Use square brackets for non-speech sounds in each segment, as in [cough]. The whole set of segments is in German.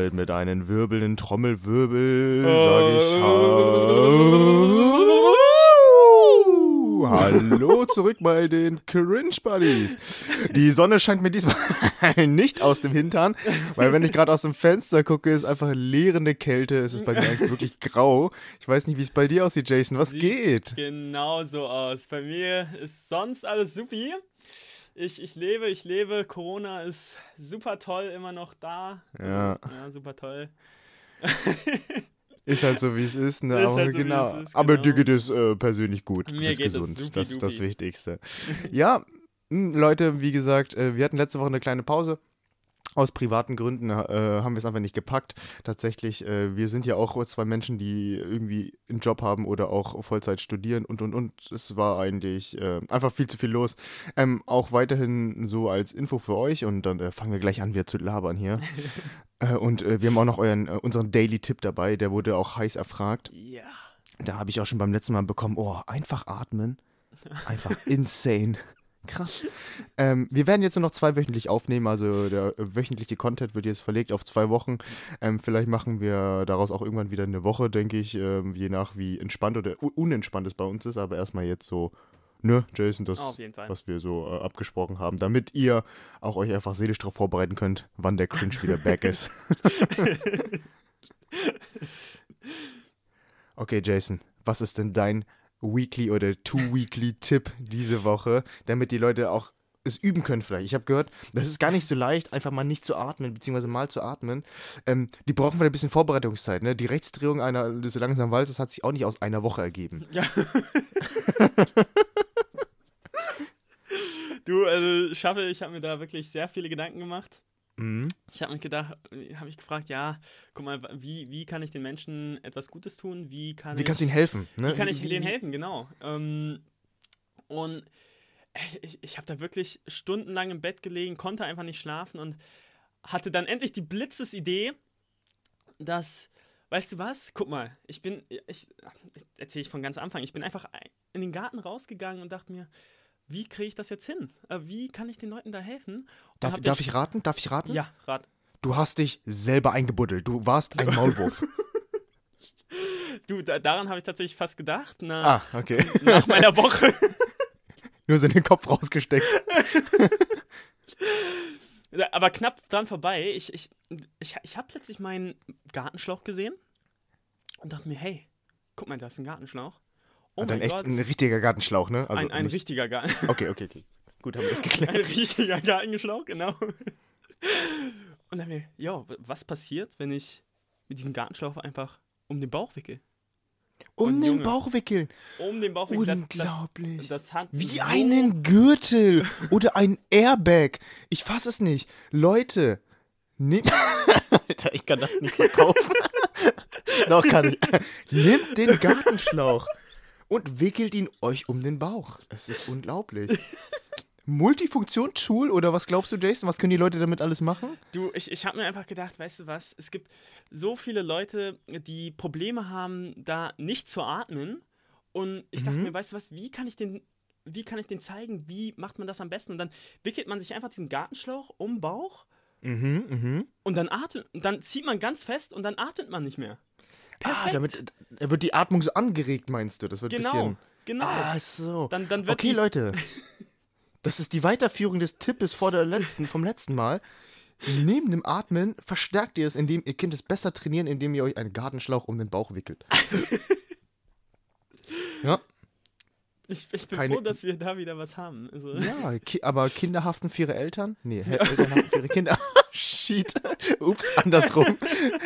damit mit einem wirbelnden Trommelwirbel sage ich Hallo. Hallo zurück bei den Cringe Buddies. Die Sonne scheint mir diesmal [laughs] nicht aus dem Hintern, weil wenn ich gerade aus dem Fenster gucke, ist einfach leerende Kälte. Es ist bei mir eigentlich wirklich grau. Ich weiß nicht, wie es bei dir aussieht, Jason. Was Sieht geht? Genau so aus. Bei mir ist sonst alles supi. Ich, ich lebe, ich lebe. Corona ist super toll, immer noch da. Ja. Also, ja super toll. Ist halt so, wie es ist. Ne? Ist Aber, halt so, genau. ist, Aber genau. dir geht es äh, persönlich gut. Du Mir bist geht es gesund. supi das ist das. Wichtigste. ja, mh, Leute, wie gesagt, äh, wir hatten letzte Woche eine kleine Pause. Aus privaten Gründen äh, haben wir es einfach nicht gepackt. Tatsächlich, äh, wir sind ja auch zwei Menschen, die irgendwie einen Job haben oder auch Vollzeit studieren und und und. Es war eigentlich äh, einfach viel zu viel los. Ähm, auch weiterhin so als Info für euch und dann äh, fangen wir gleich an, wieder zu labern hier. [laughs] äh, und äh, wir haben auch noch euren, unseren Daily Tipp dabei, der wurde auch heiß erfragt. Ja. Da habe ich auch schon beim letzten Mal bekommen, oh, einfach atmen. Einfach insane. Krass. Ähm, wir werden jetzt nur noch zwei wöchentlich aufnehmen, also der wöchentliche Content wird jetzt verlegt auf zwei Wochen. Ähm, vielleicht machen wir daraus auch irgendwann wieder eine Woche, denke ich, ähm, je nach wie entspannt oder unentspannt es bei uns ist, aber erstmal jetzt so, ne, Jason, das, was wir so äh, abgesprochen haben, damit ihr auch euch einfach seelisch darauf vorbereiten könnt, wann der Cringe wieder back ist. [laughs] Okay, Jason, was ist denn dein Weekly oder Two-Weekly-Tipp diese Woche, damit die Leute auch es üben können vielleicht. Ich habe gehört, das ist gar nicht so leicht, einfach mal nicht zu atmen, beziehungsweise mal zu atmen. Ähm, die brauchen vielleicht ein bisschen Vorbereitungszeit. Ne? Die Rechtsdrehung einer des langsamen Walzes hat sich auch nicht aus einer Woche ergeben. [laughs] Ja. du, also Schaffe, ich habe mir da wirklich sehr viele Gedanken gemacht. Mhm. Ich habe mich gedacht, habe ich gefragt, ja, guck mal, wie, wie kann ich den Menschen etwas Gutes tun? Wie kann Wie ich, kannst du ihnen helfen? Ne? wie kann ich Wie- denen helfen? Genau. Ähm, und ich, ich habe da wirklich stundenlang im Bett gelegen, konnte einfach nicht schlafen und hatte dann endlich die Blitzesidee, dass, weißt du was? Guck mal, ich bin, ich, ich erzähle ich von ganz Anfang, ich bin einfach in den Garten rausgegangen und dachte mir, wie kriege ich das jetzt hin? Äh, Wie kann ich den Leuten da helfen? Darf, darf den- ich raten? Darf ich raten? Ja, Rat. Du hast dich selber eingebuddelt. Du warst ein [laughs] Maulwurf. Du, da, daran habe ich tatsächlich fast gedacht, na, ah, okay. nach meiner Woche. [laughs] Nur so in den Kopf rausgesteckt. [laughs] Aber knapp dran vorbei. Ich, ich, ich, ich habe plötzlich meinen Gartenschlauch gesehen und dachte mir, hey, guck mal, da ist ein Gartenschlauch. Oh Dann echt Gott, ein richtiger Gartenschlauch, ne? Also ein, ein richtiger Garten. [laughs] Okay, okay, okay. Gut, haben wir das Ein geklärt. richtiger Gartenschlauch, genau. Und dann mir, jo, was passiert, wenn ich mit diesem Gartenschlauch einfach um den Bauch wickel? Um Und den Junge. Bauch wickeln. Um den Bauch wickel. Das, Unglaublich. Das, das hat Wie so einen Gürtel oder ein Airbag. Ich fass es nicht. Leute, nehmt. [laughs] Alter, ich kann das nicht verkaufen. [laughs] Doch, kann ich. Nehmt den Gartenschlauch und wickelt ihn euch um den Bauch. Es ist unglaublich. [laughs] Multifunktionstool oder was glaubst du, Jason? Was können die Leute damit alles machen? Du, ich, ich habe mir einfach gedacht, weißt du was, es gibt so viele Leute, die Probleme haben, da nicht zu atmen. Und ich Mhm. dachte mir, weißt du was, wie kann ich den, wie kann ich den zeigen, wie macht man das am besten? Und dann wickelt man sich einfach diesen Gartenschlauch um den Bauch Mhm, mhm. und dann atmet, und dann zieht man ganz fest und dann atmet man nicht mehr. Perfekt. Ah, damit äh, wird die Atmung so angeregt, meinst du? Das wird ein genau, bisschen. genau. Ah, so. Dann, dann wird Okay, Leute. [laughs] Das ist die Weiterführung des Tippes vor der letzten, vom letzten Mal. Neben dem Atmen verstärkt ihr es, indem ihr könnt es besser trainieren, indem ihr euch einen Gartenschlauch um den Bauch wickelt. [laughs] ja, Ich, ich bin keine- froh, dass wir da wieder was haben. Also, ja, ki aber Kinder haften für ihre Eltern? Nee, Hel- Eltern haften für ihre Kinder. [laughs] Shit. [laughs] Ups, andersrum.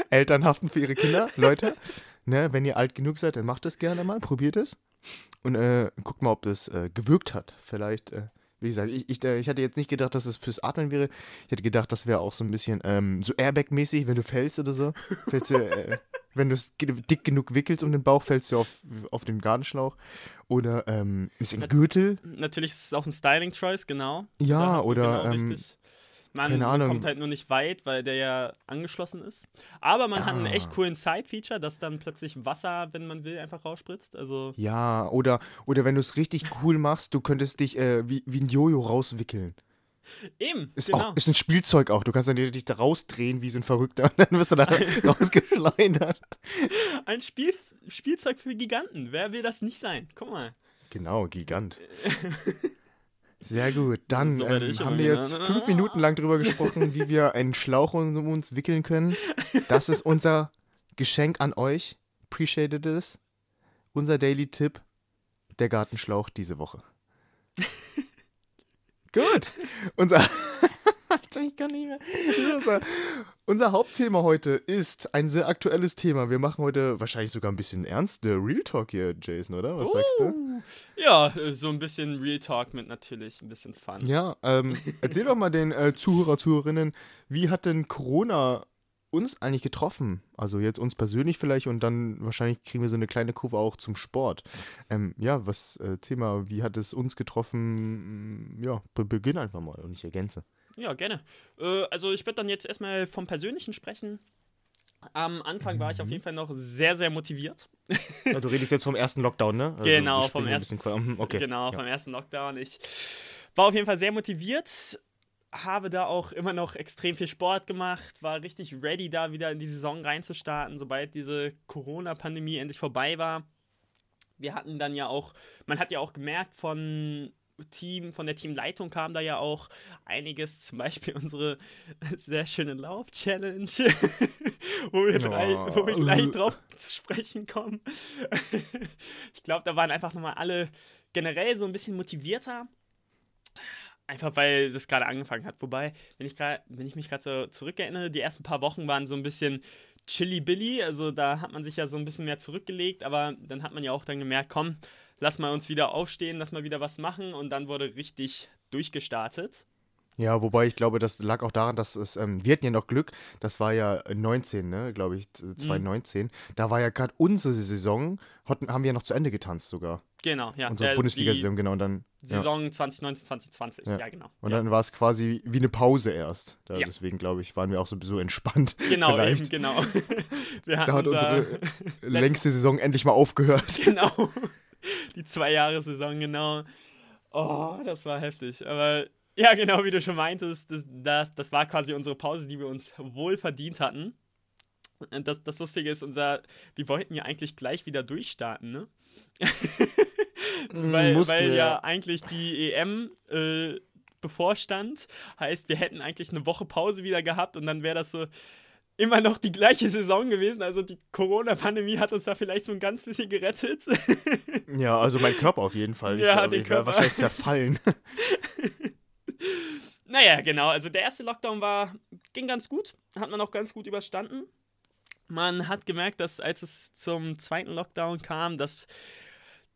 Eltern haften für ihre Kinder. Leute, ne, wenn ihr alt genug seid, dann macht es gerne mal, probiert es. Und äh, guckt mal, ob das äh, gewirkt hat. Vielleicht, äh, wie gesagt, ich, ich, äh, ich hatte jetzt nicht gedacht, dass es fürs Atmen wäre. Ich hätte gedacht, das wäre auch so ein bisschen ähm, so Airbag-mäßig, wenn du fällst oder so. Fällst du, äh, wenn du es dick genug wickelst um den Bauch, fällst du auf, auf den Gartenschlauch. Oder ähm, ist ein Gürtel. natürlich ist es auch ein Styling-Choice, genau. Ja, oder, genau ähm, richtig. Man keine Ahnung. kommt halt nur nicht weit, weil der ja angeschlossen ist. Aber man hat einen Ah. echt coolen Side-Feature, dass dann plötzlich Wasser, wenn man will, einfach rausspritzt. Also, Ja, oder, oder wenn du es richtig cool machst, du könntest dich äh, wie, wie ein Jojo rauswickeln. Eben, Ist, genau. auch, ist ein Spielzeug auch. Du kannst dann dich da rausdrehen wie so ein Verrückter und dann wirst du da [laughs] rausgeschleudert. Ein Spiel, Spielzeug für Giganten. Wer will das nicht sein? Guck mal. Genau, Gigant. [laughs] Sehr gut. Dann So ähm, haben wir jetzt genannt. fünf Minuten lang drüber gesprochen, wie wir einen Schlauch um uns wickeln können. Das ist unser Geschenk an euch. Appreciated it. Unser Daily Tipp, der Gartenschlauch diese Woche. [laughs] Gut. Unser, ich kann nicht mehr. [laughs] Unser, unser Hauptthema heute ist ein sehr aktuelles Thema. Wir machen heute wahrscheinlich sogar ein bisschen ernst. Der Real Talk hier, Jason, oder? Was sagst du? Uh, Ja, äh, so ein bisschen Real Talk mit natürlich ein bisschen Fun. Ja, ähm, [laughs] erzähl doch mal den äh, Zuhörer, Zuhörerinnen, wie hat denn Corona uns eigentlich getroffen? Also jetzt uns persönlich vielleicht und dann wahrscheinlich kriegen wir so eine kleine Kurve auch zum Sport. Ähm, ja, was äh, Thema, wie hat es uns getroffen? Ja, be beginn einfach mal und ich ergänze. Ja, gerne. Äh, also ich werde dann jetzt erstmal vom Persönlichen sprechen. Am Anfang war ich Mhm. auf jeden Fall noch sehr, sehr motiviert. Ja, du redest jetzt vom ersten Lockdown, ne? Also, Genau, vom ersten- mhm, [laughs] Okay. Genau, ja. vom ersten Lockdown. Ich war auf jeden Fall sehr motiviert, habe da auch immer noch extrem viel Sport gemacht, war richtig ready, da wieder in die Saison reinzustarten, sobald diese Corona-Pandemie endlich vorbei war. Wir hatten dann ja auch, man hat ja auch gemerkt von Team, von der Teamleitung kam da ja auch einiges, [laughs] zum Beispiel unsere sehr schöne Lauf-Challenge, [laughs] wo, wir drei- wo wir gleich Oh. drauf zu sprechen kommen. [laughs] ich glaube, da waren einfach nochmal alle generell so ein bisschen motivierter. Einfach weil das gerade angefangen hat. Wobei, wenn ich, grad, wenn ich mich gerade so zurückerinnere, die ersten paar Wochen waren so ein bisschen chilly-billy. Also da hat man sich ja so ein bisschen mehr zurückgelegt, aber dann hat man ja auch dann gemerkt, komm, lass mal uns wieder aufstehen, lass mal wieder was machen und dann wurde richtig durchgestartet. Ja, wobei ich glaube, das lag auch daran, dass es, ähm, wir hatten ja noch Glück, das war ja 19, ne, glaube ich, Mhm. 2019. Da war ja gerade unsere Saison, hatten, haben wir ja noch zu Ende getanzt sogar. Genau, ja. Unsere der- Bundesliga-Saison, genau. Und dann, die ja. Saison 2019, 2020, ja, Ja. genau. und ja. dann war es quasi wie eine Pause erst. Da, Ja. Deswegen, glaube ich, waren wir auch so, so entspannt. [laughs] Genau, vielleicht. eben, genau. [laughs] Da hat unser- unsere [laughs] längste Saison endlich mal aufgehört. Genau. [laughs] Die zwei Jahre Saison, genau. Oh, das war heftig. Aber ja, genau wie du schon meintest, das, das, das war quasi unsere Pause, die wir uns wohl verdient hatten. Und das, das Lustige ist, unser, wir wollten ja eigentlich gleich wieder durchstarten, ne? [laughs] weil Mussten weil wir, ja eigentlich die EM äh, bevorstand. Heißt, wir hätten eigentlich eine Woche Pause wieder gehabt und dann wäre das so immer noch die gleiche Saison gewesen. Also die Corona-Pandemie hat uns da vielleicht so ein ganz bisschen gerettet. [laughs] Ja, also mein Körper auf jeden Fall. Ja, ich glaub, den ich Körper. wahrscheinlich zerfallen. [laughs] [laughs] Naja, genau. Also der erste Lockdown war, ging ganz gut. Hat man auch ganz gut überstanden. Man hat gemerkt, dass als es zum zweiten Lockdown kam, dass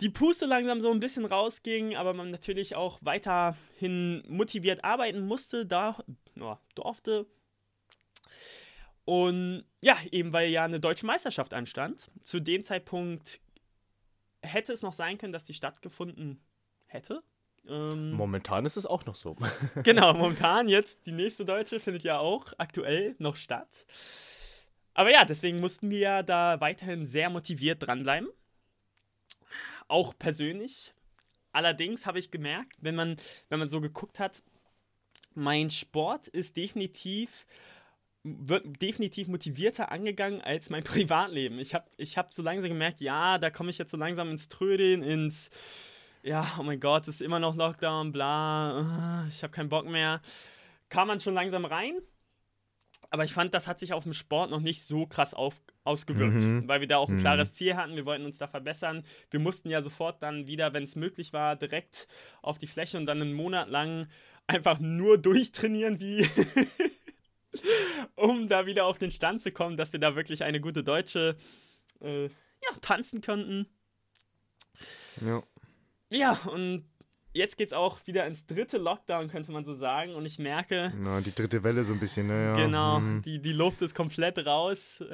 die Puste langsam so ein bisschen rausging, aber man natürlich auch weiterhin motiviert arbeiten musste, da ja, durfte. Und ja, eben weil ja eine deutsche Meisterschaft anstand. Zu dem Zeitpunkt hätte es noch sein können, dass die stattgefunden hätte. Ähm, Momentan ist es auch noch so. [laughs] Genau, momentan jetzt die nächste Deutsche findet ja auch aktuell noch statt. Aber ja, deswegen mussten wir ja da weiterhin sehr motiviert dranbleiben. Auch persönlich. Allerdings habe ich gemerkt, wenn man, wenn man so geguckt hat, mein Sport ist definitiv wird definitiv motivierter angegangen als mein [laughs] Privatleben. Ich habe ich hab so langsam gemerkt, ja, da komme ich jetzt so langsam ins Trödeln, ins ja, oh mein Gott, ist immer noch Lockdown, bla, ah, ich habe keinen Bock mehr. Kam man schon langsam rein, aber ich fand, das hat sich auf dem Sport noch nicht so krass auf, ausgewirkt, Mhm. weil wir da auch ein Mhm. klares Ziel hatten, wir wollten uns da verbessern. Wir mussten ja sofort dann wieder, wenn es möglich war, direkt auf die Fläche und dann einen Monat lang einfach nur durchtrainieren, wie [laughs] [laughs] um da wieder auf den Stand zu kommen, dass wir da wirklich eine gute deutsche äh, ja, tanzen könnten. ja. Ja, und jetzt geht's auch wieder ins dritte Lockdown, könnte man so sagen. Und ich merke, Na, die dritte Welle so ein bisschen, ne? Ja. genau, Mhm. die, die Luft ist komplett raus.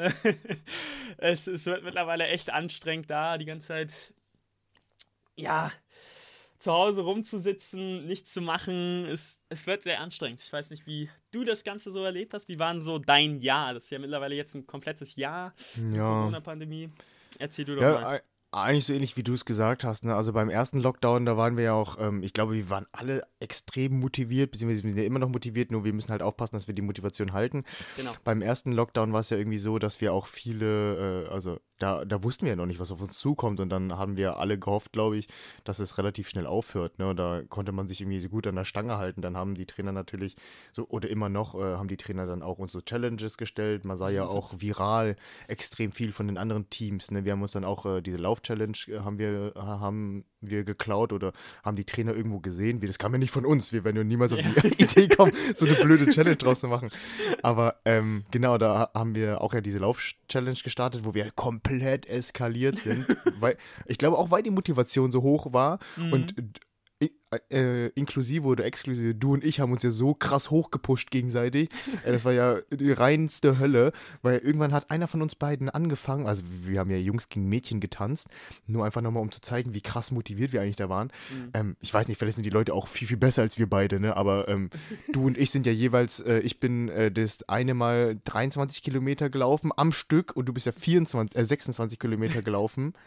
[laughs] es, es wird mittlerweile echt anstrengend da, die ganze Zeit, ja, zu Hause rumzusitzen, nichts zu machen. Es, es wird sehr anstrengend. Ich weiß nicht, wie du das Ganze so erlebt hast. Wie war denn so dein Jahr? Das ist ja mittlerweile jetzt ein komplettes Jahr, Ja. Corona-Pandemie. Erzähl du doch Ja, mal. ei- eigentlich so ähnlich wie du es gesagt hast. Ne? Also beim ersten Lockdown, da waren wir ja auch, ähm, ich glaube, wir waren alle extrem motiviert, beziehungsweise wir sind ja immer noch motiviert, nur wir müssen halt aufpassen, dass wir die Motivation halten. Genau. Beim ersten Lockdown war es ja irgendwie so, dass wir auch viele, äh, also da, da wussten wir ja noch nicht, was auf uns zukommt und dann haben wir alle gehofft, glaube ich, dass es relativ schnell aufhört. Ne? Und da konnte man sich irgendwie gut an der Stange halten. Dann haben die Trainer natürlich so, oder immer noch, äh, haben die Trainer dann auch uns so Challenges gestellt. Man sah ja auch viral extrem viel von den anderen Teams. Ne? Wir haben uns dann auch äh, diese Lauf-Challenge äh, haben wir, haben wir geklaut oder haben die Trainer irgendwo gesehen. Wie, das kam ja nicht von uns. Wir werden ja niemals auf die [laughs] Idee kommen, so eine blöde Challenge draus zu machen. Aber ähm, genau, da haben wir auch ja diese Lauf-Challenge gestartet, wo wir komplett eskaliert sind. [laughs] weil, ich glaube auch, weil die Motivation so hoch war Mhm. und äh, inklusive oder exklusive, du und ich haben uns ja so krass hochgepusht gegenseitig. Äh, das war ja die reinste Hölle, weil irgendwann hat einer von uns beiden angefangen, also wir haben ja Jungs gegen Mädchen getanzt, nur einfach nochmal, um zu zeigen, wie krass motiviert wir eigentlich da waren. Mhm. Ähm, ich weiß nicht, vielleicht sind die Leute auch viel, viel besser als wir beide, ne? aber ähm, du und ich sind ja jeweils, äh, ich bin äh, das eine Mal 23 Kilometer gelaufen am Stück und du bist ja 24, äh, 26 Kilometer gelaufen. [laughs]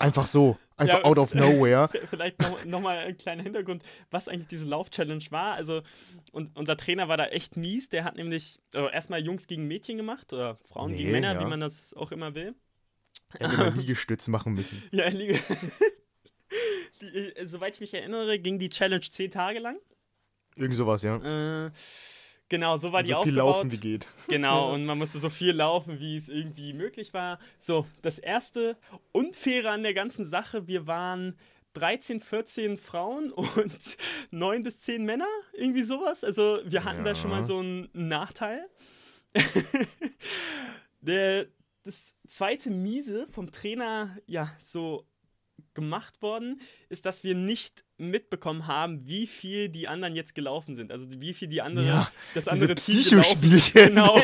Einfach so, einfach Ja, out of nowhere. [laughs] Vielleicht noch, noch mal ein kleiner Hintergrund, was eigentlich diese Lauf-Challenge war. Also, und unser Trainer war da echt mies. Der hat nämlich äh, erstmal Jungs gegen Mädchen gemacht oder Frauen gegen Nee, Männer, ja. wie man das auch immer will. Hätte man [laughs] Liegestütz machen müssen. Ja, Liege. [laughs] die, äh, soweit ich mich erinnere, ging die Challenge zehn Tage lang. Irgend sowas, ja. Äh, genau, so war die so viel aufgebaut. laufen, wie geht. [laughs] Genau, und man musste so viel laufen, wie es irgendwie möglich war. So, das erste Unfaire an der ganzen Sache, wir waren 13, 14 Frauen [laughs] und 9 bis 10 Männer, irgendwie sowas. Also wir hatten da schon mal Ja. so einen Nachteil. [laughs] der, das zweite Miese vom Trainer, ja, so gemacht worden, ist, dass wir nicht mitbekommen haben, wie viel die anderen jetzt gelaufen sind. Also wie viel die andere, Ja, das andere. Psychospielchen. [laughs] Genau.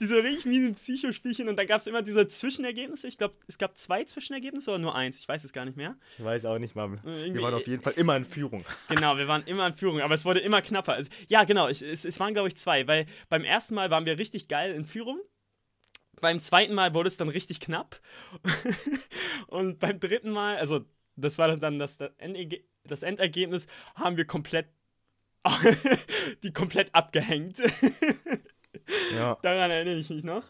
diese richtig miesen Psychospielchen. Und dann gab es immer diese Zwischenergebnisse. Ich glaube, es gab zwei Zwischenergebnisse oder nur eins. Ich weiß es gar nicht mehr. Ich weiß auch nicht mal. irgendwie- Wir waren auf jeden Fall immer in Führung. [laughs] Genau, wir waren immer in Führung, aber es wurde immer knapper. Also, ja, genau, es, es waren, glaube ich, zwei, weil beim ersten Mal waren wir richtig geil in Führung. Beim zweiten Mal wurde es dann richtig knapp. [laughs] Und beim dritten Mal, also das war dann das, das, Enderge das Endergebnis, haben wir komplett [laughs] die komplett abgehängt. Ja. Daran erinnere ich mich noch.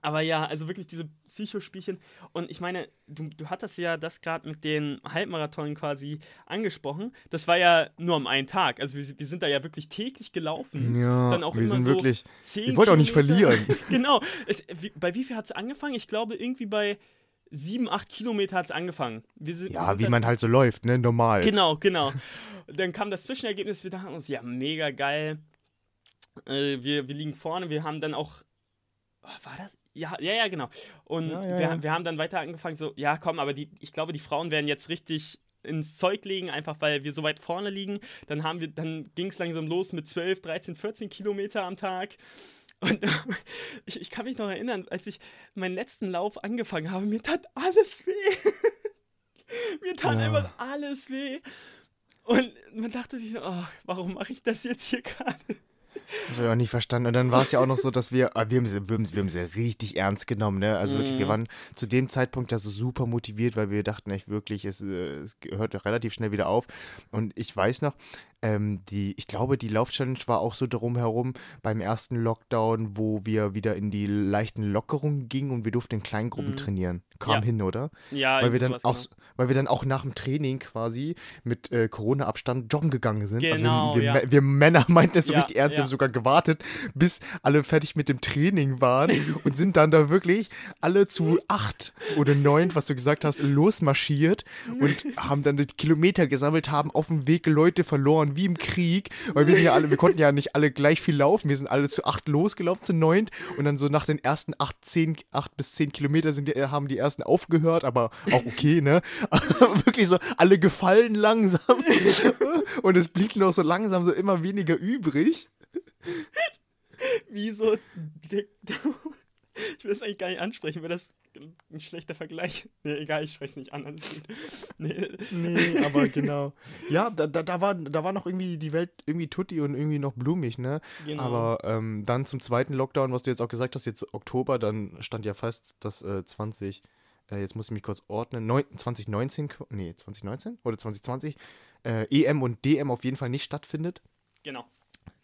Aber ja, also wirklich diese Psychospielchen. Und ich meine, du, du hattest ja das gerade mit den Halbmarathon quasi angesprochen. Das war ja nur am einen Tag. Also wir, wir sind da ja wirklich täglich gelaufen. Ja, Dann auch wir immer sind so wirklich. 10 Ich wollte auch nicht verlieren. [laughs] genau. Es, wie, bei wie viel hat es angefangen? Ich glaube, irgendwie bei 7, 8 Kilometer hat es angefangen. Wir sind, Ja, wie man halt so läuft, ne? Normal. Genau, genau. Dann kam das Zwischenergebnis, wir dachten uns, ja, mega geil. Äh, wir, wir liegen vorne, wir haben dann auch. War das? Ja, ja, ja, genau. Und Ja, ja, wir, ja. haben- wir haben dann weiter angefangen, so, ja, komm, aber die, ich glaube, die Frauen werden jetzt richtig ins Zeug legen, einfach weil wir so weit vorne liegen. Dann haben wir, dann ging es langsam los mit 12, 13, 14 Kilometer am Tag. Und [laughs] ich, ich kann mich noch erinnern, als ich meinen letzten Lauf angefangen habe, mir tat alles weh. [laughs] mir tat Ja. einfach alles weh. Und man dachte sich, oh, warum mache ich das jetzt hier gerade? Das habe ich auch nicht verstanden. Und dann war es ja auch noch so, dass wir, ah, wir haben sie, wir haben wir haben sie richtig ernst genommen, ne? Also wirklich, wir Mhm. waren zu dem Zeitpunkt ja so super motiviert, weil wir dachten echt wirklich, es, äh, es hört relativ schnell wieder auf. Und ich weiß noch, ähm, die, ich glaube, die Lauf-Challenge war auch so darum herum beim ersten Lockdown, wo wir wieder in die leichten Lockerungen gingen und wir durften in Kleingruppen Mhm. trainieren. Kam Ja. hin, oder? Ja, weil wir dann auch, genau. weil wir dann auch nach dem Training quasi mit äh, Corona-Abstand joggen gegangen sind. Genau, also wir, ja. wir, Männer [laughs] meinten es so richtig ernst, wir haben sogar gewartet, bis alle fertig mit dem Training waren [laughs] und sind dann da wirklich alle zu acht oder neun, was du gesagt hast, losmarschiert und [laughs] haben dann die Kilometer gesammelt, haben auf dem Weg Leute verloren, wie im Krieg, weil wir sind ja alle, wir konnten ja nicht alle gleich viel laufen, wir sind alle zu acht losgelaufen, zu neunt und dann so nach den ersten acht, zehn, acht bis zehn Kilometer sind die, haben die ersten aufgehört, aber auch okay, ne? [laughs] Wirklich so, alle gefallen langsam [laughs] und es blieb noch so langsam so immer weniger übrig. Wie so. [laughs] Ich will es eigentlich gar nicht ansprechen, weil das ein schlechter Vergleich. Nee, egal, ich spreche es nicht an. [laughs] Nee. Nee, aber genau. Ja, da, da, da, war, da war noch irgendwie die Welt irgendwie tutti und irgendwie noch blumig, ne? Genau. Aber ähm, dann zum zweiten Lockdown, was du jetzt auch gesagt hast, jetzt Oktober, dann stand ja fest, dass äh, 20, äh, jetzt muss ich mich kurz ordnen, neun, 2019, qu- nee, 2019 oder 2020, äh, EM und DM auf jeden Fall nicht stattfindet. Genau.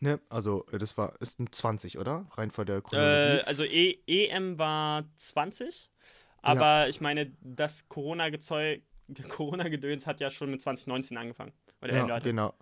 Ne? Also äh, das war, ist ein 20, oder? Rein vor der Äh, Chronologie. also e EM war 20, aber ich meine, das Corona-Gedöns hat ja schon mit 2019 angefangen. Oder ja, genau.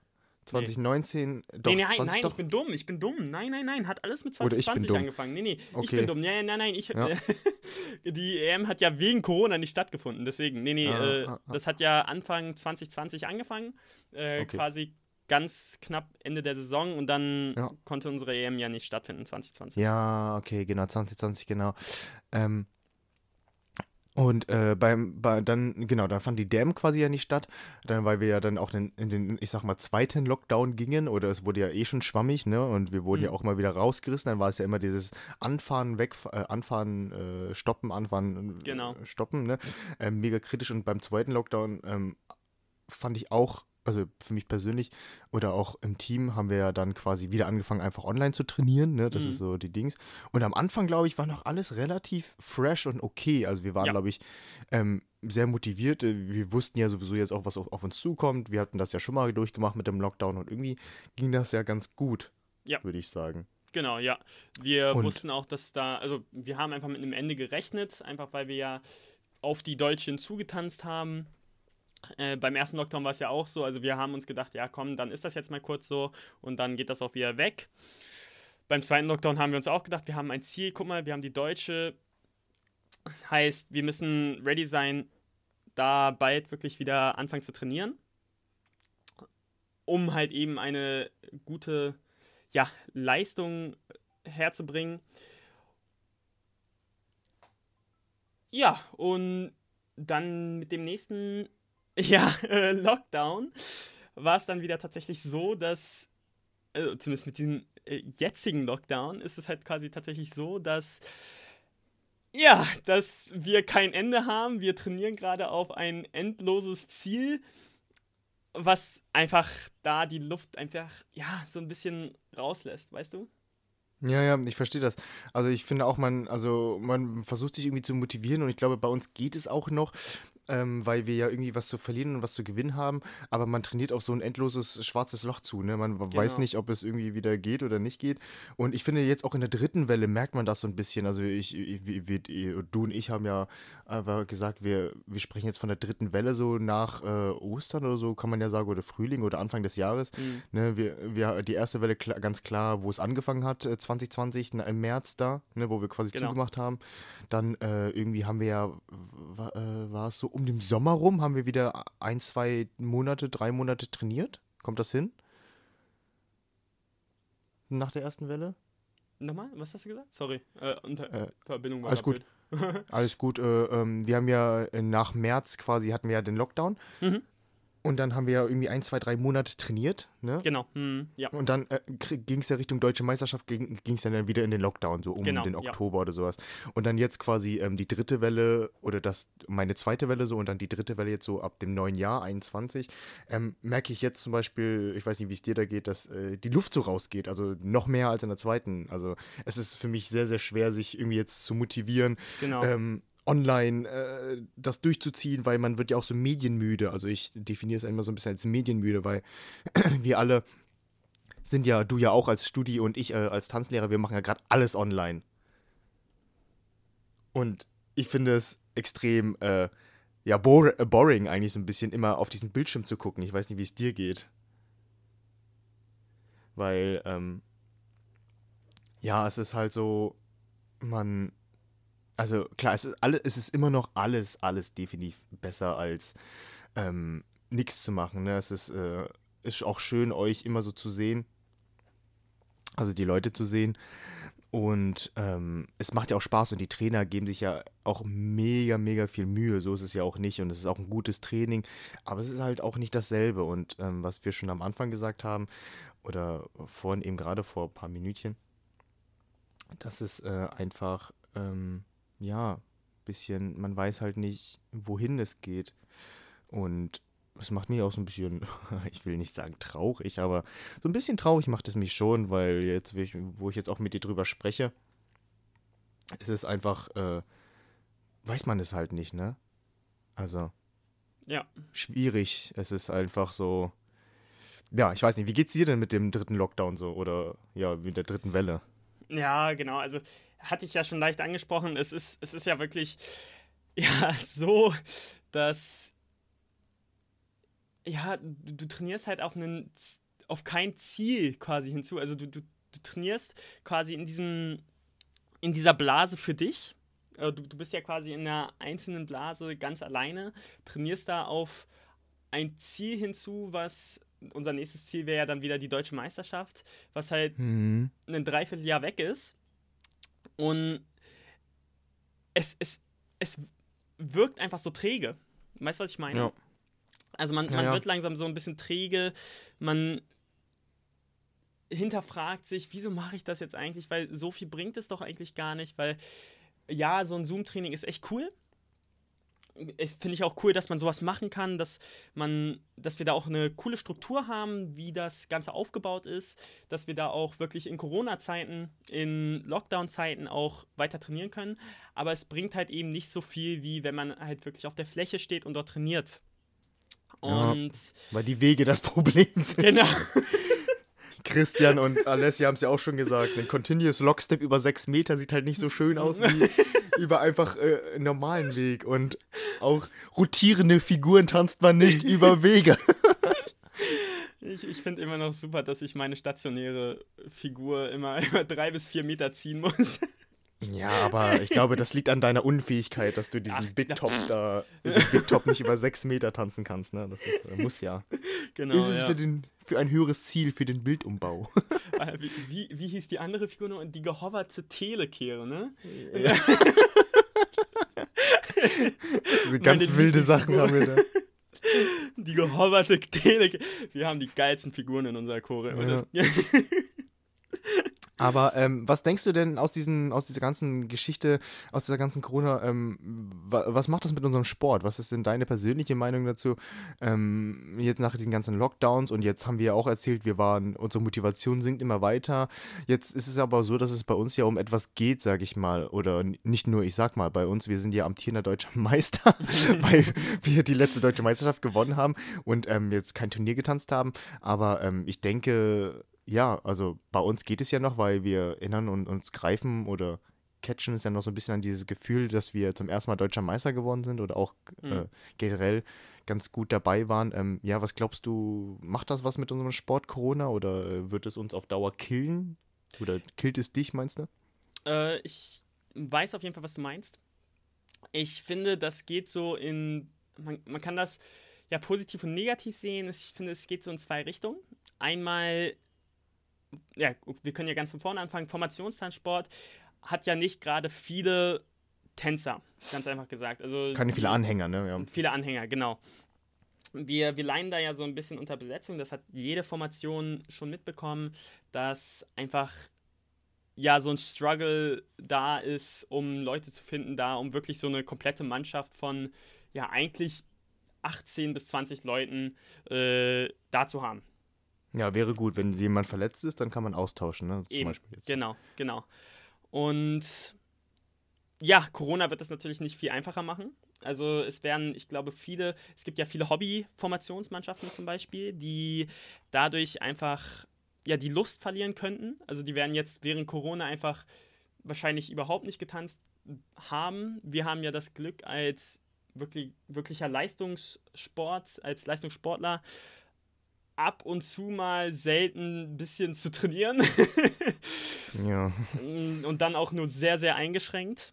2019, doch, nee, nein, 20, nein, doch. ich bin dumm, ich bin dumm. Nein, nein, nein, hat alles mit Oder ich bin 2020 dumm. angefangen. Nee, nee, ich Okay. bin dumm. Nee, nein, nein, ich, Ja. [laughs] die EM hat ja wegen Corona nicht stattgefunden. Deswegen, nee, nee, Ah, äh, ah, ah. das hat ja Anfang 2020 angefangen. Äh, Okay. Quasi ganz knapp Ende der Saison und dann Ja. konnte unsere EM ja nicht stattfinden 2020. Ja, okay, genau, 2020, genau. Ähm, und äh, beim, bei, dann, genau, da fand die Dam quasi ja nicht statt, dann, weil wir ja dann auch in, in den, ich sag mal, zweiten Lockdown gingen, oder es wurde ja eh schon schwammig, ne, und wir wurden ja Mhm. auch mal wieder rausgerissen, dann war es ja immer dieses Anfahren, weg, äh, Anfahren, äh, Stoppen, Anfahren, äh, Genau. Stoppen, ne, äh, mega kritisch und beim zweiten Lockdown ähm, fand ich auch, also für mich persönlich oder auch im Team haben wir ja dann quasi wieder angefangen, einfach online zu trainieren. Ne? Das Mhm. ist so die Dings. Und am Anfang, glaube ich, war noch alles relativ fresh und okay. Also wir waren, Ja. glaube ich, ähm, sehr motiviert. Äh, Wir wussten ja sowieso jetzt auch, was auf, auf uns zukommt. Wir hatten das ja schon mal durchgemacht mit dem Lockdown und irgendwie ging das ja ganz gut, Ja. würde ich sagen. Genau, ja. Wir Und- wussten auch, dass da, also wir haben einfach mit einem Ende gerechnet, einfach weil wir ja auf die Deutschen zugetanzt haben. Äh, beim ersten Lockdown war es ja auch so, also wir haben uns gedacht, ja komm, dann ist das jetzt mal kurz so und dann geht das auch wieder weg. Beim zweiten Lockdown haben wir uns auch gedacht, wir haben ein Ziel, guck mal, wir haben die Deutsche, heißt, wir müssen ready sein, da bald wirklich wieder anfangen zu trainieren, um halt eben eine gute ja, Leistung herzubringen. Ja, und dann mit dem nächsten ja, äh, Lockdown war es dann wieder tatsächlich so, dass, äh, zumindest mit diesem äh, jetzigen Lockdown, ist es halt quasi tatsächlich so, dass, ja, dass wir kein Ende haben. Wir trainieren gerade auf ein endloses Ziel, was einfach da die Luft einfach, ja, so ein bisschen rauslässt, weißt du? Ja, ja, ich verstehe das. Also ich finde auch, man, also man versucht sich irgendwie zu motivieren und ich glaube, bei uns geht es auch noch, ähm, weil wir ja irgendwie was zu verlieren und was zu gewinnen haben, aber man trainiert auf so ein endloses schwarzes Loch zu, ne? Man w- weiß Genau. nicht, ob es irgendwie wieder geht oder nicht geht. Und ich finde jetzt auch in der dritten Welle merkt man das so ein bisschen. Also ich, ich wir, du und ich haben ja aber gesagt, wir, wir sprechen jetzt von der dritten Welle so nach äh, Ostern oder so, kann man ja sagen, oder Frühling oder Anfang des Jahres. Mhm. Ne, wir, wir, die erste Welle klar, ganz klar, wo es angefangen hat, äh, 2020, na, im März da, ne, wo wir quasi Genau. zugemacht haben. Dann äh, irgendwie haben wir ja, äh, war es so um den Sommer rum, haben wir wieder ein, zwei Monate, drei Monate trainiert. Kommt das hin? Nach der ersten Welle? Nochmal, was hast du gesagt? Sorry, äh, unter Äh, Verbindung war alles gut. [laughs] Alles gut. Äh, ähm, wir haben ja äh, nach März quasi hatten wir ja den Lockdown. Mhm. Und dann haben wir ja irgendwie ein, zwei, drei Monate trainiert. Ne? Genau, hm, ja. Und dann äh, ging es ja Richtung Deutsche Meisterschaft, ging es dann wieder in den Lockdown, so um Genau, den ja. Oktober oder sowas. Und dann jetzt quasi ähm, die dritte Welle oder das, meine zweite Welle so und dann die dritte Welle jetzt so ab dem neuen Jahr, 21, ähm, merke ich jetzt zum Beispiel, ich weiß nicht, wie es dir da geht, dass äh, die Luft so rausgeht, also noch mehr als in der zweiten. Also es ist für mich sehr, sehr schwer, sich irgendwie jetzt zu motivieren, Genau. ähm, online äh, das durchzuziehen, weil man wird ja auch so medienmüde. Also ich definiere es immer so ein bisschen als medienmüde, weil [clears throat] wir alle sind ja, du ja auch als Studi und ich äh, als Tanzlehrer, wir machen ja gerade alles online. Und ich finde es extrem, äh, ja, bor äh, boring eigentlich so ein bisschen immer auf diesen Bildschirm zu gucken. Ich weiß nicht, wie es dir geht. Weil, ähm, ja, es ist halt so, man, also klar, es ist, alle, es ist immer noch alles, alles definitiv besser als ähm, nichts zu machen. Ne? Es ist, äh, ist auch schön, euch immer so zu sehen. Also die Leute zu sehen. Und ähm, es macht ja auch Spaß und die Trainer geben sich ja auch mega, mega viel Mühe. So ist es ja auch nicht und es ist auch ein gutes Training. Aber es ist halt auch nicht dasselbe. Und ähm, was wir schon am Anfang gesagt haben, oder vorhin eben gerade vor ein paar Minütchen, dass es äh, einfach, ähm, ja, bisschen, man weiß halt nicht, wohin es geht. Und es macht mich auch so ein bisschen, [laughs] ich will nicht sagen traurig, aber so ein bisschen traurig macht es mich schon, weil jetzt, wo ich, jetzt auch mit dir drüber spreche, es ist einfach, äh, weiß man es halt nicht, ne? Also. Ja. Schwierig. Es ist einfach so. Ja, ich weiß nicht, wie geht's dir denn mit dem dritten Lockdown so oder ja, mit der dritten Welle? Ja, genau. Also hatte ich ja schon leicht angesprochen. Es ist, es ist ja wirklich [laughs] ja so, dass ja, du, du trainierst halt auf einen auf kein Ziel quasi hinzu. Also du, du, du trainierst quasi in diesem in dieser Blase für dich. Äh, du, du bist ja quasi in einer einzelnen Blase ganz alleine, trainierst da auf ein Ziel hinzu, was unser nächstes Ziel wäre ja dann wieder die deutsche Meisterschaft, was halt mhm. ein Dreivierteljahr weg ist. Und es, es, es wirkt einfach so träge. Weißt du, was ich meine? Ja. Also man, man ja, ja. wird langsam so ein bisschen träge, man hinterfragt sich, wieso mache ich das jetzt eigentlich? Weil so viel bringt es doch eigentlich gar nicht, weil ja, so ein Zoom-Training ist echt cool, finde ich auch cool, dass man sowas machen kann, dass man, dass wir da auch eine coole Struktur haben, wie das Ganze aufgebaut ist, dass wir da auch wirklich in Corona-Zeiten, in Lockdown-Zeiten auch weiter trainieren können. Aber es bringt halt eben nicht so viel, wie wenn man halt wirklich auf der Fläche steht und dort trainiert. Und ja, weil die Wege das [laughs] Problem sind. Genau. Christian und Alessia haben es ja auch schon gesagt, ein Continuous Lockstep über sechs Meter sieht halt nicht so schön aus wie [laughs] über einfach äh, normalen Weg. Und auch rotierende Figuren tanzt man nicht über Wege. [laughs] Ich, ich finde immer noch super, dass ich meine stationäre Figur immer, [laughs] immer drei bis vier Meter ziehen muss. Ja, aber ich glaube, das liegt an deiner Unfähigkeit, dass du diesen Ach, Big Top da, Big Top nicht über sechs Meter tanzen kannst. Ne? Das ist, äh, muss ja. [laughs] Genau. Ist es ja. für, den, für ein höheres Ziel, für den Bildumbau. [laughs] Wie, wie, wie hieß die andere Figur noch? Die gehoverte Telekehre, ne? Ja. [laughs] ganz wilde Sachen haben wir da. Die gehoverte Telekehre. Wir haben die geilsten Figuren in unserer Chore. Ja. [laughs] Aber ähm, was denkst du denn aus, diesen, aus dieser ganzen Geschichte, aus dieser ganzen Corona, ähm, wa was macht das mit unserem Sport? Was ist denn deine persönliche Meinung dazu? Ähm, jetzt nach diesen ganzen Lockdowns und jetzt haben wir ja auch erzählt, wir waren, unsere Motivation sinkt immer weiter. Jetzt ist es aber so, dass es bei uns ja um etwas geht, sag ich mal. Oder nicht nur, ich sag mal, bei uns, wir sind ja amtierender deutscher [laughs] Meister, [laughs] weil wir die letzte deutsche Meisterschaft gewonnen haben und ähm, jetzt kein Turnier getanzt haben. Aber ähm, ich denke, ja, also bei uns geht es ja noch, weil wir erinnern und uns greifen oder catchen ist ja noch so ein bisschen an dieses Gefühl, dass wir zum ersten Mal deutscher Meister geworden sind oder auch mhm. äh, generell ganz gut dabei waren. Ähm, ja, was glaubst du, macht das was mit unserem Sport Corona oder äh, wird es uns auf Dauer killen? Oder killt es dich, meinst du? Äh, ich weiß auf jeden Fall, was du meinst. Ich finde, das geht so in, man, man kann das ja positiv und negativ sehen. Ich finde, es geht so in zwei Richtungen. Einmal ja, wir können ja ganz von vorne anfangen. Formationstanzsport hat ja nicht gerade viele Tänzer, ganz einfach gesagt. Also Keine viele Anhänger, ne? Ja. Viele Anhänger, genau. Wir, wir leiden da ja so ein bisschen unter Besetzung. Das hat jede Formation schon mitbekommen, dass einfach ja so ein Struggle da ist, um Leute zu finden, da um wirklich so eine komplette Mannschaft von ja eigentlich 18 bis 20 Leuten äh, da zu haben. Ja, wäre gut. Wenn jemand verletzt ist, dann kann man austauschen, ne? Zum Eben. Beispiel jetzt. Genau, genau. Und ja, Corona wird das natürlich nicht viel einfacher machen. Also es werden, ich glaube, viele, es gibt ja viele Hobby-Formationsmannschaften zum Beispiel, die dadurch einfach ja die Lust verlieren könnten. Also die werden jetzt während Corona einfach wahrscheinlich überhaupt nicht getanzt haben. Wir haben ja das Glück als wirklich, wirklicher Leistungssport, als Leistungssportler ab und zu mal selten ein bisschen zu trainieren. [laughs] ja. Und dann auch nur sehr, sehr eingeschränkt.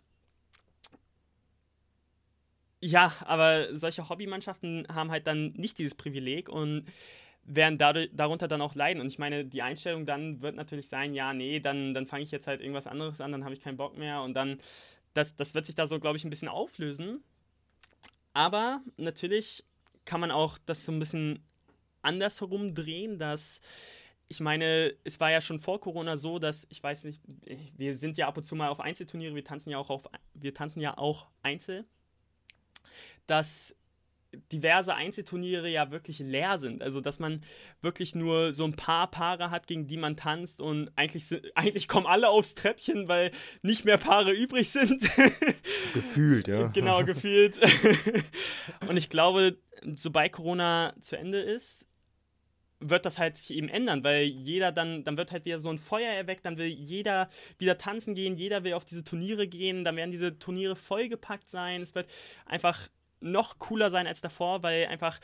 Ja, aber solche Hobbymannschaften haben halt dann nicht dieses Privileg und werden dadurch, darunter dann auch leiden. Und ich meine, die Einstellung dann wird natürlich sein, ja, nee, dann, dann fange ich jetzt halt irgendwas anderes an, dann habe ich keinen Bock mehr und dann, das, das wird sich da so, glaube ich, ein bisschen auflösen. Aber natürlich kann man auch das so ein bisschen andersherum drehen, dass ich meine, es war ja schon vor Corona so, dass ich weiß nicht, wir sind ja ab und zu mal auf Einzelturniere, wir tanzen ja auch auf, wir tanzen ja auch Einzel, dass diverse Einzelturniere ja wirklich leer sind. Also, dass man wirklich nur so ein paar Paare hat, gegen die man tanzt und eigentlich, eigentlich kommen alle aufs Treppchen, weil nicht mehr Paare übrig sind. [laughs] Gefühlt, ja. genau, gefühlt. [laughs] und ich glaube, sobald Corona zu Ende ist, wird das halt sich eben ändern, weil jeder dann, dann wird halt wieder so ein Feuer erweckt, dann will jeder wieder tanzen gehen, jeder will auf diese Turniere gehen, dann werden diese Turniere vollgepackt sein. Es wird einfach noch cooler sein als davor, weil einfach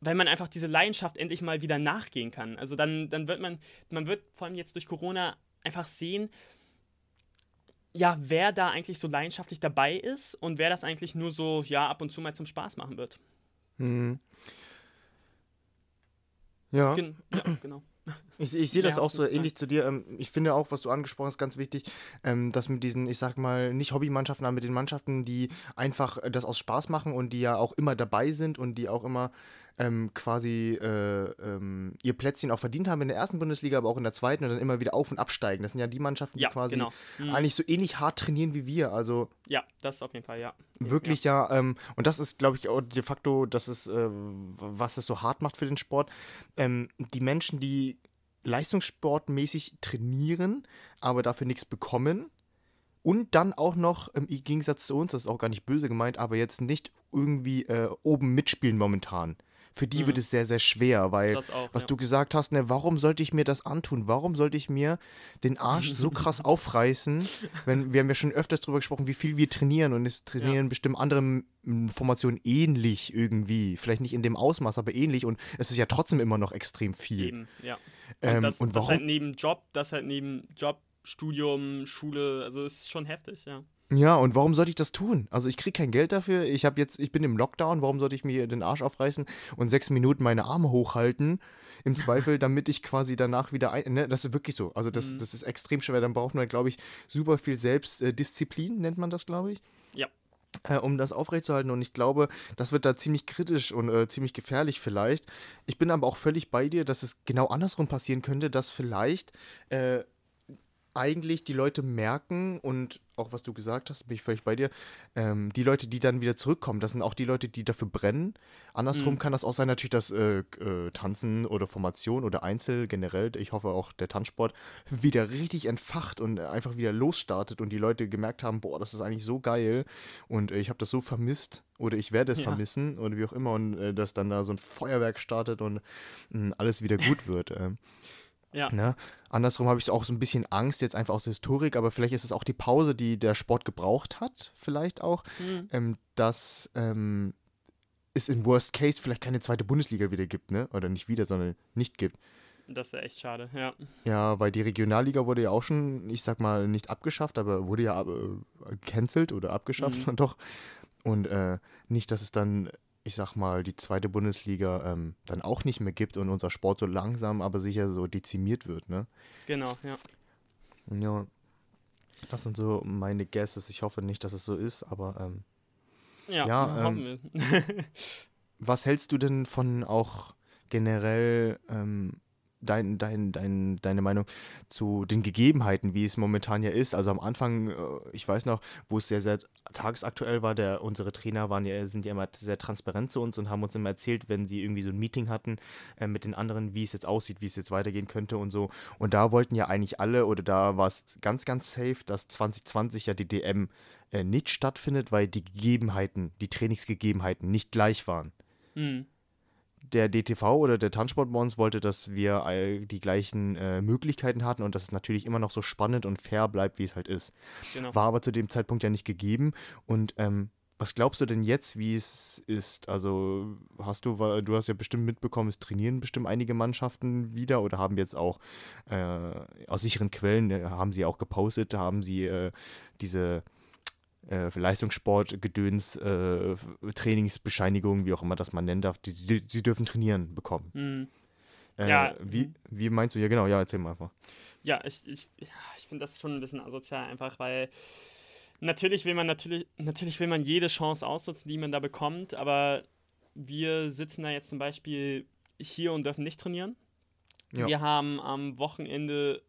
weil man einfach diese Leidenschaft endlich mal wieder nachgehen kann. Also dann, dann wird man, man wird vor allem jetzt durch Corona einfach sehen, ja, wer da eigentlich so leidenschaftlich dabei ist und wer das eigentlich nur so, ja, ab und zu mal zum Spaß machen wird. Mhm. Ja. Gen ja, genau. Ich, ich sehe das Ja, auch so ähnlich zu dir. Ähm, Ich finde auch, was du angesprochen hast, ganz wichtig, ähm, dass mit diesen, ich sag mal, nicht Hobbymannschaften, aber mit den Mannschaften, die einfach äh, das aus Spaß machen und die ja auch immer dabei sind und die auch immer ähm, quasi äh, ähm, ihr Plätzchen auch verdient haben in der ersten Bundesliga, aber auch in der zweiten und dann immer wieder auf und absteigen. Das sind ja die Mannschaften, die Ja, quasi genau. Mhm. eigentlich so ähnlich hart trainieren wie wir. Also Ja, das auf jeden Fall, ja. Wirklich ja, ähm, und das ist, glaube ich, auch de facto, das ist, äh, was es so hart macht für den Sport. Ähm, die Menschen, die leistungssportmäßig trainieren, aber dafür nichts bekommen und dann auch noch im Gegensatz zu uns, das ist auch gar nicht böse gemeint, aber jetzt nicht irgendwie äh, oben mitspielen momentan. Für die Mhm. wird es sehr, sehr schwer, weil, Das auch, was ja. du gesagt hast, ne, warum sollte ich mir das antun? Warum sollte ich mir den Arsch so [laughs] krass aufreißen? Wenn, wir haben ja schon öfters darüber gesprochen, wie viel wir trainieren und es trainieren bestimmt andere Formationen ähnlich irgendwie. Vielleicht nicht in dem Ausmaß, aber ähnlich und es ist ja trotzdem immer noch extrem viel. Eben, ja. Ähm, und das, und das warum? halt neben Job, das halt neben Job, Studium, Schule, also es ist schon heftig, ja. Ja, und warum sollte ich das tun? Also ich kriege kein Geld dafür. Ich habe jetzt, ich bin im Lockdown. Warum sollte ich mir den Arsch aufreißen und sechs Minuten meine Arme hochhalten? Im Zweifel, damit ich quasi danach wieder ein. Ne, das ist wirklich so. Also das, Mhm. das ist extrem schwer. Dann braucht man, glaube ich, super viel Selbstdisziplin, nennt man das, glaube ich. Ja. Äh, um das aufrechtzuerhalten. Und ich glaube, das wird da ziemlich kritisch und äh, ziemlich gefährlich vielleicht. Ich bin aber auch völlig bei dir, dass es genau andersrum passieren könnte, dass vielleicht äh, eigentlich die Leute merken und auch was du gesagt hast, bin ich völlig bei dir, ähm, die Leute, die dann wieder zurückkommen, das sind auch die Leute, die dafür brennen. Andersrum Mhm. kann das auch sein, natürlich, dass äh, äh, Tanzen oder Formation oder Einzel generell, ich hoffe auch der Tanzsport, wieder richtig entfacht und einfach wieder losstartet und die Leute gemerkt haben, boah, das ist eigentlich so geil und äh, ich habe das so vermisst oder ich werde es Ja. vermissen oder wie auch immer und äh, dass dann da so ein Feuerwerk startet und mh, alles wieder gut wird. Ja. Ne? Andersrum habe ich auch so ein bisschen Angst, jetzt einfach aus der Historik, aber vielleicht ist es auch die Pause, die der Sport gebraucht hat, vielleicht auch, Mhm. ähm, dass ähm, es in Worst Case vielleicht keine zweite Bundesliga wieder gibt, ne? Oder nicht wieder, sondern nicht gibt. Das wäre echt schade, ja. Ja, weil die Regionalliga wurde ja auch schon, ich sag mal, nicht abgeschafft, aber wurde ja äh, cancelled oder abgeschafft Mhm. [laughs] doch. Und äh, nicht, dass es dann, ich sag mal, die zweite Bundesliga ähm, dann auch nicht mehr gibt und unser Sport so langsam, aber sicher so dezimiert wird, ne? Genau, ja. Ja. Das sind so meine Guesses. Ich hoffe nicht, dass es so ist, aber ähm, Ja, Ja, wir. [laughs] was hältst du denn von auch generell ähm, dein, dein, dein, deine Meinung zu den Gegebenheiten, wie es momentan ja ist? Also am Anfang, äh, ich weiß noch, wo es sehr, sehr tagesaktuell war, der, unsere Trainer waren ja, sind ja immer sehr transparent zu uns und haben uns immer erzählt, wenn sie irgendwie so ein Meeting hatten äh, mit den anderen, wie es jetzt aussieht, wie es jetzt weitergehen könnte und so. Und da wollten ja eigentlich alle, oder da war es ganz, ganz safe, dass 2020 ja die DM äh, nicht stattfindet, weil die Gegebenheiten, die Trainingsgegebenheiten nicht gleich waren Mhm. Der DTV oder der Tanzsport bei uns wollte, dass wir die gleichen äh, Möglichkeiten hatten und dass es natürlich immer noch so spannend und fair bleibt, wie es halt ist. Genau. War aber zu dem Zeitpunkt ja nicht gegeben. Und ähm, was glaubst du denn jetzt, wie es ist? Also hast du, du hast ja bestimmt mitbekommen, es trainieren bestimmt einige Mannschaften wieder oder haben jetzt auch äh, aus sicheren Quellen, äh, haben sie auch gepostet, haben sie äh, diese äh, Leistungssportgedöns, äh, Trainingsbescheinigung, wie auch immer das man nennen darf, die, die, sie dürfen trainieren bekommen. Mhm. Äh, Ja. Wie, wie meinst du? Ja, genau, ja, erzähl mal einfach. Ja, ich, ich, ja, ich finde das schon ein bisschen asozial, einfach weil natürlich will man natürlich, natürlich will man jede Chance ausnutzen, die man da bekommt, aber wir sitzen da jetzt zum Beispiel hier und dürfen nicht trainieren. Ja. Wir haben am Wochenende,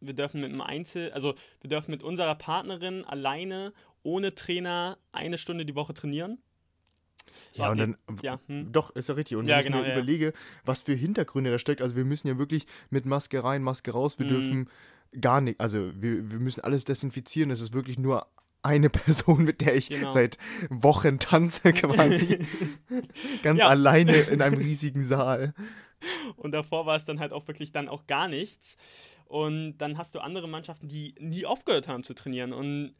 wir dürfen mit einem Einzel, also wir dürfen mit unserer Partnerin alleine ohne Trainer eine Stunde die Woche trainieren. Ja, und dann, ja, hm. doch, ist ja richtig. Und Ja, wenn ich genau, mir ja. überlege, was für Hintergründe da steckt, also wir müssen ja wirklich mit Maske rein, Maske raus, wir Mhm. dürfen gar nicht, also wir, wir müssen alles desinfizieren, es ist wirklich nur eine [laughs] Person, mit der ich Genau. seit Wochen tanze quasi. [laughs] Ganz Ja. alleine in einem riesigen Saal. Und davor war es dann halt auch wirklich dann auch gar nichts. Und dann hast du andere Mannschaften, die nie aufgehört haben zu trainieren. Und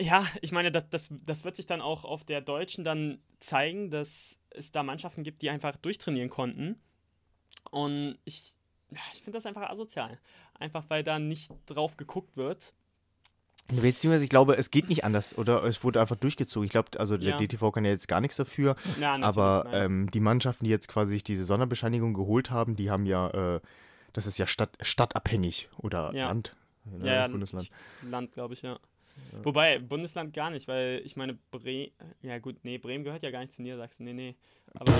ja, ich meine, das, das, das wird sich dann auch auf der Deutschen dann zeigen, dass es da Mannschaften gibt, die einfach durchtrainieren konnten. Und ich, ich finde das einfach asozial. Einfach weil da nicht drauf geguckt wird. Beziehungsweise, ich glaube, es geht nicht anders, oder es wurde einfach durchgezogen. Ich glaube, also der Ja. DTV kann ja jetzt gar nichts dafür, Ja, aber ähm, die Mannschaften, die jetzt quasi sich diese Sonderbescheinigung geholt haben, die haben ja, äh, das ist ja Stadt, stadtabhängig oder Ja. Land, ne, Ja, ja, Bundesland. Land, glaube ich, ja. Wobei, Bundesland gar nicht, weil ich meine, Bremen, ja gut, nee, Bremen gehört ja gar nicht zu Niedersachsen, nee, nee. Aber,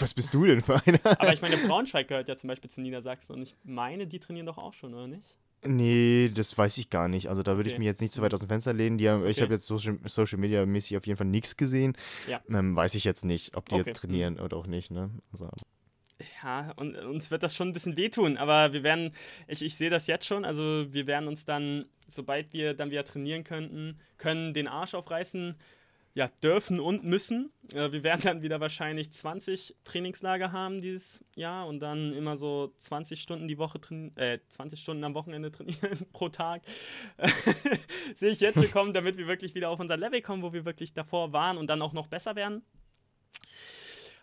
Was bist du denn für einer? [laughs] aber ich meine, Braunschweig gehört ja zum Beispiel zu Niedersachsen und ich meine, die trainieren doch auch schon, oder nicht? Nee, das weiß ich gar nicht. Also da würde ich Okay. mich jetzt nicht zu weit aus dem Fenster lehnen. Die haben, Ich Okay. habe jetzt Social, Social Media mäßig auf jeden Fall nichts gesehen. Ja. Ähm, weiß ich jetzt nicht, ob die Okay. jetzt trainieren oder auch nicht. Ne? Also, Ja, und uns wird das schon ein bisschen wehtun, aber wir werden, ich, ich sehe das jetzt schon, also wir werden uns dann, sobald wir dann wieder trainieren könnten, können den Arsch aufreißen, ja, dürfen und müssen. Äh, wir werden dann wieder wahrscheinlich 20 Trainingslager haben dieses Jahr und dann immer so 20 Stunden die Woche äh, 20 Stunden am Wochenende trainieren [laughs] pro Tag. [laughs] sehe ich jetzt schon kommen, damit wir wirklich wieder auf unser Level kommen, wo wir wirklich davor waren und dann auch noch besser werden.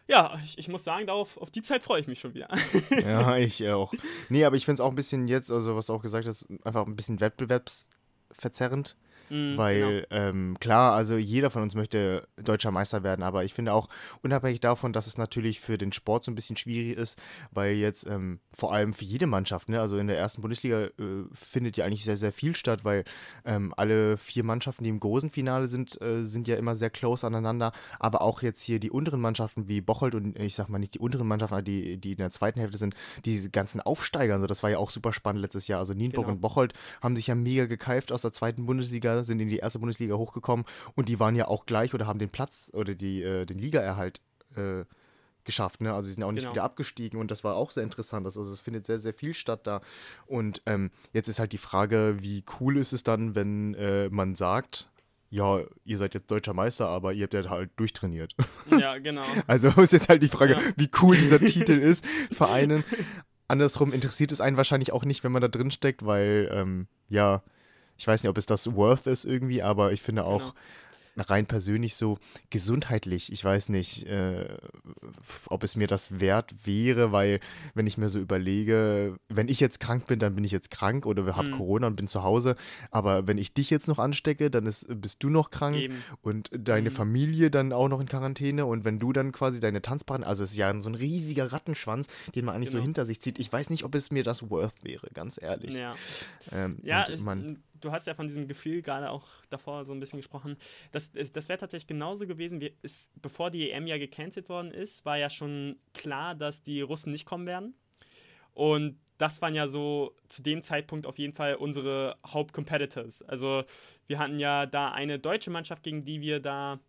Ja, ich, ich muss sagen, darauf, auf die Zeit freue ich mich schon wieder. [laughs] ja, ich auch. Nee, aber ich finde es auch ein bisschen jetzt, also was du auch gesagt hast, einfach ein bisschen wettbewerbsverzerrend. Mm, Weil, ähm, klar, also jeder von uns möchte deutscher Meister werden, aber ich finde auch, unabhängig davon, dass es natürlich für den Sport so ein bisschen schwierig ist, weil jetzt ähm, vor allem für jede Mannschaft, ne, also in der ersten Bundesliga äh, findet ja eigentlich sehr, sehr viel statt, weil ähm, alle vier Mannschaften, die im großen Finale sind, äh, sind ja immer sehr close aneinander, aber auch jetzt hier die unteren Mannschaften wie Bocholt und ich sag mal nicht die unteren Mannschaften, aber die, die in der zweiten Hälfte sind, diese ganzen Aufsteiger, so das war ja auch super spannend letztes Jahr, also Nienburg Genau. und Bocholt haben sich ja mega gekeift aus der zweiten Bundesliga, sind in die erste Bundesliga hochgekommen und die waren ja auch gleich oder haben den Platz oder die, äh, den Ligaerhalt äh, geschafft. Ne? Also sie sind auch nicht Genau. wieder abgestiegen und das war auch sehr interessant. Das- Also es findet sehr, sehr viel statt da. Und ähm, jetzt ist halt die Frage, wie cool ist es dann, wenn äh, man sagt, ja, ihr seid jetzt deutscher Meister, aber ihr habt ja halt durchtrainiert. Ja, genau. [laughs] Also ist jetzt halt die Frage, Ja. wie cool dieser [laughs] Titel ist für einen. Andersrum interessiert es einen wahrscheinlich auch nicht, wenn man da drin steckt, weil, ähm, ja, ich weiß nicht, ob es das worth ist irgendwie, aber ich finde auch Genau. rein persönlich so gesundheitlich, ich weiß nicht, äh, ob es mir das wert wäre, weil wenn ich mir so überlege, wenn ich jetzt krank bin, dann bin ich jetzt krank oder habe Mhm. Corona und bin zu Hause, aber wenn ich dich jetzt noch anstecke, dann ist, bist du noch krank Eben. und deine Mhm. Familie dann auch noch in Quarantäne und wenn du dann quasi deine Tanzpartner, also es ist ja so ein riesiger Rattenschwanz, den man eigentlich so Genau. hinter sich zieht. Ich weiß nicht, ob es mir das worth wäre, ganz ehrlich. Ja, Ähm, ja man, du hast ja von diesem Gefühl gerade auch davor so ein bisschen gesprochen. Das, das wäre tatsächlich genauso gewesen, wie es, bevor die EM ja gecancelt worden ist, war ja schon klar, dass die Russen nicht kommen werden. Und das waren ja so zu dem Zeitpunkt auf jeden Fall unsere Hauptcompetitors. Also wir hatten ja da eine deutsche Mannschaft, gegen die wir da